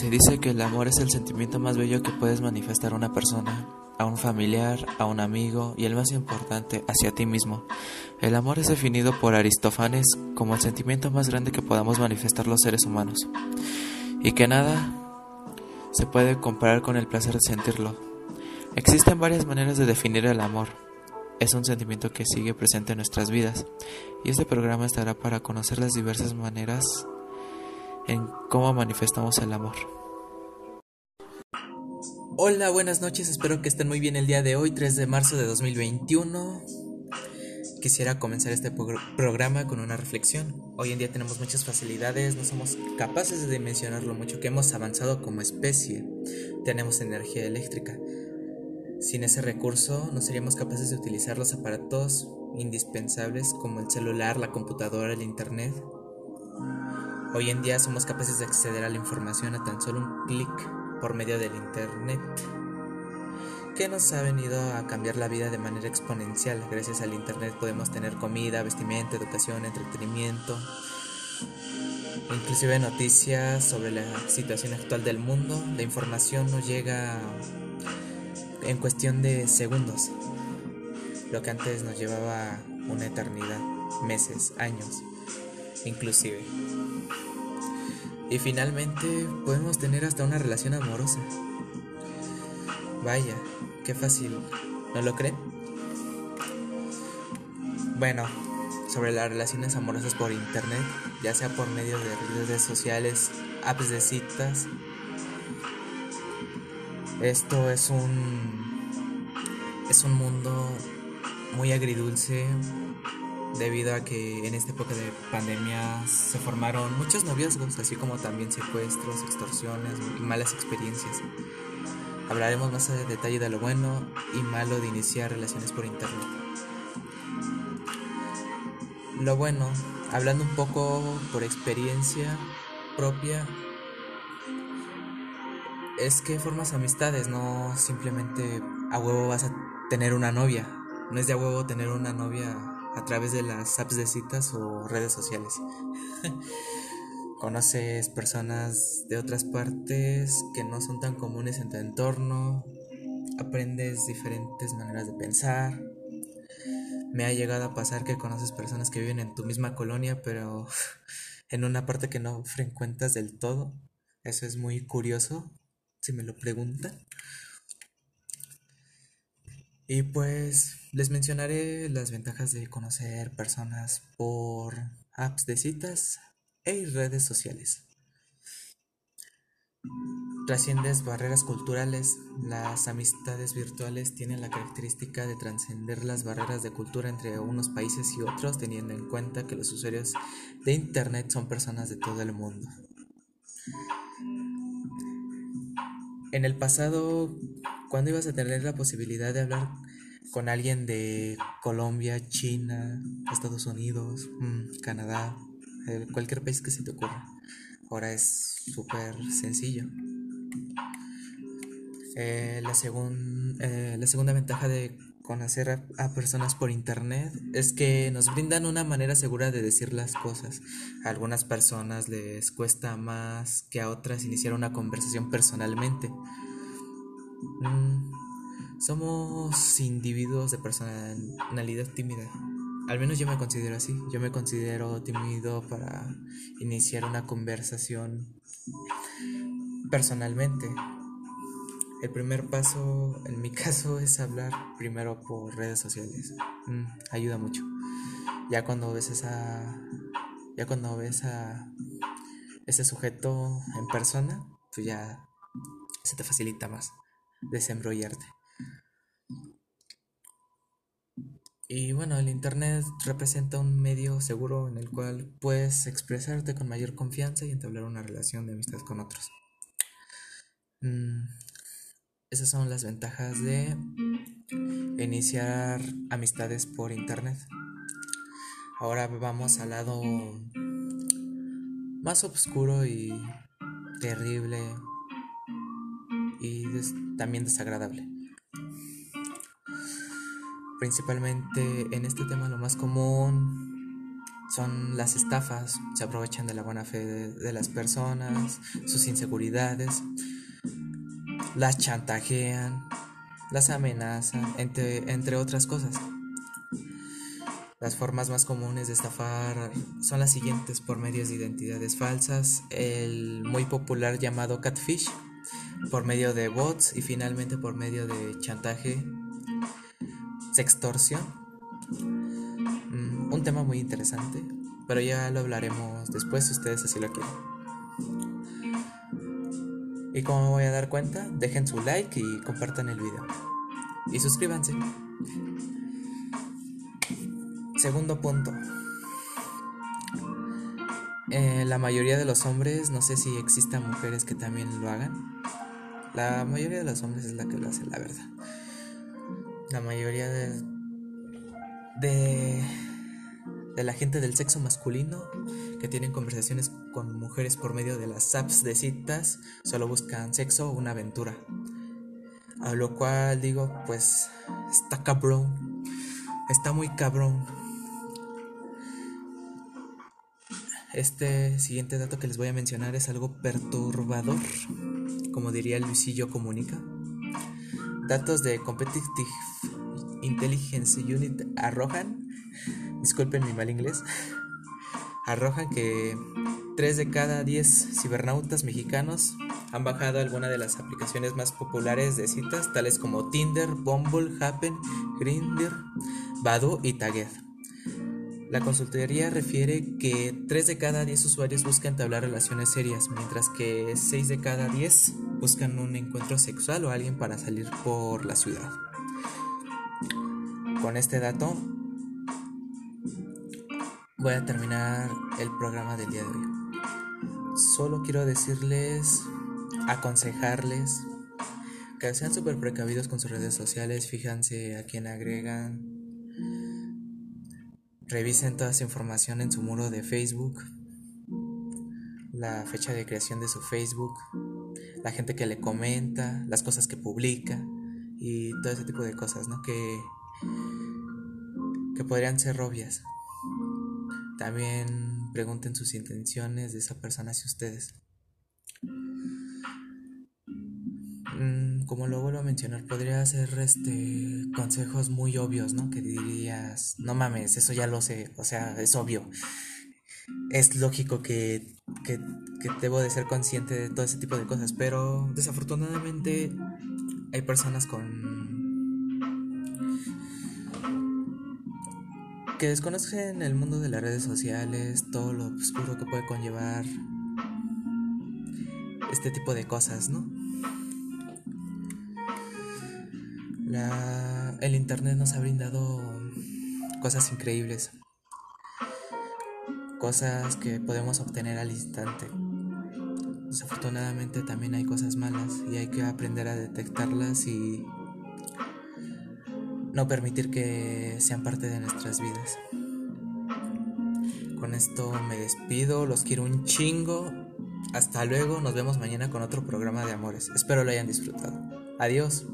Se dice que el amor es el sentimiento más bello que puedes manifestar a una persona, a un familiar, a un amigo y el más importante, hacia ti mismo. El amor es definido por Aristófanes como el sentimiento más grande que podamos manifestar los seres humanos y que nada se puede comparar con el placer de sentirlo. Existen varias maneras de definir el amor. Es un sentimiento que sigue presente en nuestras vidas y este programa estará para conocer las diversas maneras en cómo manifestamos el amor. Hola, buenas noches, espero que estén muy bien el día de hoy, 3 de marzo de 2021. Quisiera comenzar este programa con una reflexión. Hoy en día tenemos muchas facilidades, no somos capaces de dimensionar lo mucho que hemos avanzado como especie. Tenemos energía eléctrica. Sin ese recurso no seríamos capaces de utilizar los aparatos indispensables como el celular, la computadora, el internet Hoy en día somos capaces de acceder a la información a tan solo un clic por medio del Internet, que nos ha venido a cambiar la vida de manera exponencial. Gracias al Internet podemos tener comida, vestimenta, educación, entretenimiento, inclusive noticias sobre la situación actual del mundo. La información nos llega en cuestión de segundos, lo que antes nos llevaba una eternidad, meses, años, inclusive. Y finalmente podemos tener hasta una relación amorosa. Vaya, qué fácil, ¿no lo creen? Bueno, sobre las relaciones amorosas por internet, ya sea por medio de redes sociales, apps de citas. Esto es un es un mundo muy agridulce, debido a que en esta época de pandemia se formaron muchos noviazgos, así como también secuestros, extorsiones y malas experiencias. Hablaremos más a detalle de lo bueno y malo de iniciar relaciones por internet. Lo bueno, hablando un poco por experiencia propia, es que formas amistades, no simplemente a huevo vas a tener una novia. No es de a huevo tener una novia a través de las apps de citas o redes sociales. Conoces personas de otras partes que no son tan comunes en tu entorno, aprendes diferentes maneras de pensar. Me ha llegado a pasar que conoces personas que viven en tu misma colonia, pero en una parte que no frecuentas del todo. Eso es muy curioso, si me lo preguntan. Y pues les mencionaré las ventajas de conocer personas por apps de citas e redes sociales. Trasciendes barreras culturales. Las amistades virtuales tienen la característica de trascender las barreras de cultura entre unos países y otros, teniendo en cuenta que los usuarios de Internet son personas de todo el mundo. En el pasado, cuando ibas a tener la posibilidad de hablar con alguien de Colombia, China, Estados Unidos, mm, Canadá, cualquier país que se te ocurra? Ahora es súper sencillo. Eh, la, eh, la segunda ventaja de conocer a, personas por internet es que nos brindan una manera segura de decir las cosas. A algunas personas les cuesta más que a otras iniciar una conversación personalmente. Mm, somos individuos de personalidad tímida. Al menos yo me considero así. Yo me considero tímido para iniciar una conversación personalmente. El primer paso, en mi caso, es hablar primero por redes sociales. Mm, ayuda mucho. Ya cuando ves esa. Ya cuando ves a ese sujeto en persona, pues ya se te facilita más desembrollarte. Y bueno, el Internet representa un medio seguro en el cual puedes expresarte con mayor confianza y entablar una relación de amistad con otros. Mm, esas son las ventajas de iniciar amistades por internet. Ahora vamos al lado más oscuro y terrible y también desagradable. Principalmente en este tema lo más común son las estafas, se aprovechan de la buena fe de, las personas, sus inseguridades, las chantajean, las amenazan, entre, entre otras cosas. Las formas más comunes de estafar son las siguientes por medios de identidades falsas, el muy popular llamado catfish, por medio de bots y finalmente por medio de chantaje, sextorsión. Mm, un tema muy interesante, pero ya lo hablaremos después si ustedes así lo quieren. Y como me voy a dar cuenta, dejen su like y compartan el video. Y suscríbanse. Segundo punto. Eh, la mayoría de los hombres, no sé si existan mujeres que también lo hagan. La mayoría de los hombres es la que lo hace, la verdad. La mayoría de, de, de la gente del sexo masculino que tienen conversaciones con mujeres por medio de las apps de citas solo buscan sexo o una aventura. A lo cual digo, pues está cabrón. Está muy cabrón. Este siguiente dato que les voy a mencionar es algo perturbador, como diría Luisillo Comunica. Datos de Competitive Intelligence Unit arrojan, disculpen mi mal inglés, arrojan que 3 de cada 10 cibernautas mexicanos han bajado alguna de las aplicaciones más populares de citas, tales como Tinder, Bumble, Happen, Grindr, Badoo y Tagged. La consultoría refiere que 3 de cada 10 usuarios buscan entablar relaciones serias, mientras que 6 de cada 10 buscan un encuentro sexual o alguien para salir por la ciudad. Con este dato voy a terminar el programa del día de hoy. Solo quiero decirles, aconsejarles que sean súper precavidos con sus redes sociales, fíjense a quién agregan, Revisen toda su información en su muro de Facebook, la fecha de creación de su Facebook, la gente que le comenta, las cosas que publica y todo ese tipo de cosas, ¿no? Que, que podrían ser obvias. También pregunten sus intenciones de esa persona hacia ustedes. Como lo vuelvo a mencionar, podría ser este consejos muy obvios, ¿no? Que dirías, no mames, eso ya lo sé, o sea, es obvio. Es lógico que, que, que debo de ser consciente de todo ese tipo de cosas, pero desafortunadamente hay personas con que desconocen el mundo de las redes sociales, todo lo oscuro que puede conllevar este tipo de cosas, ¿no? La, el Internet nos ha brindado cosas increíbles, cosas que podemos obtener al instante. Desafortunadamente también hay cosas malas y hay que aprender a detectarlas y no permitir que sean parte de nuestras vidas. Con esto me despido, los quiero un chingo. Hasta luego, nos vemos mañana con otro programa de amores. Espero lo hayan disfrutado. Adiós.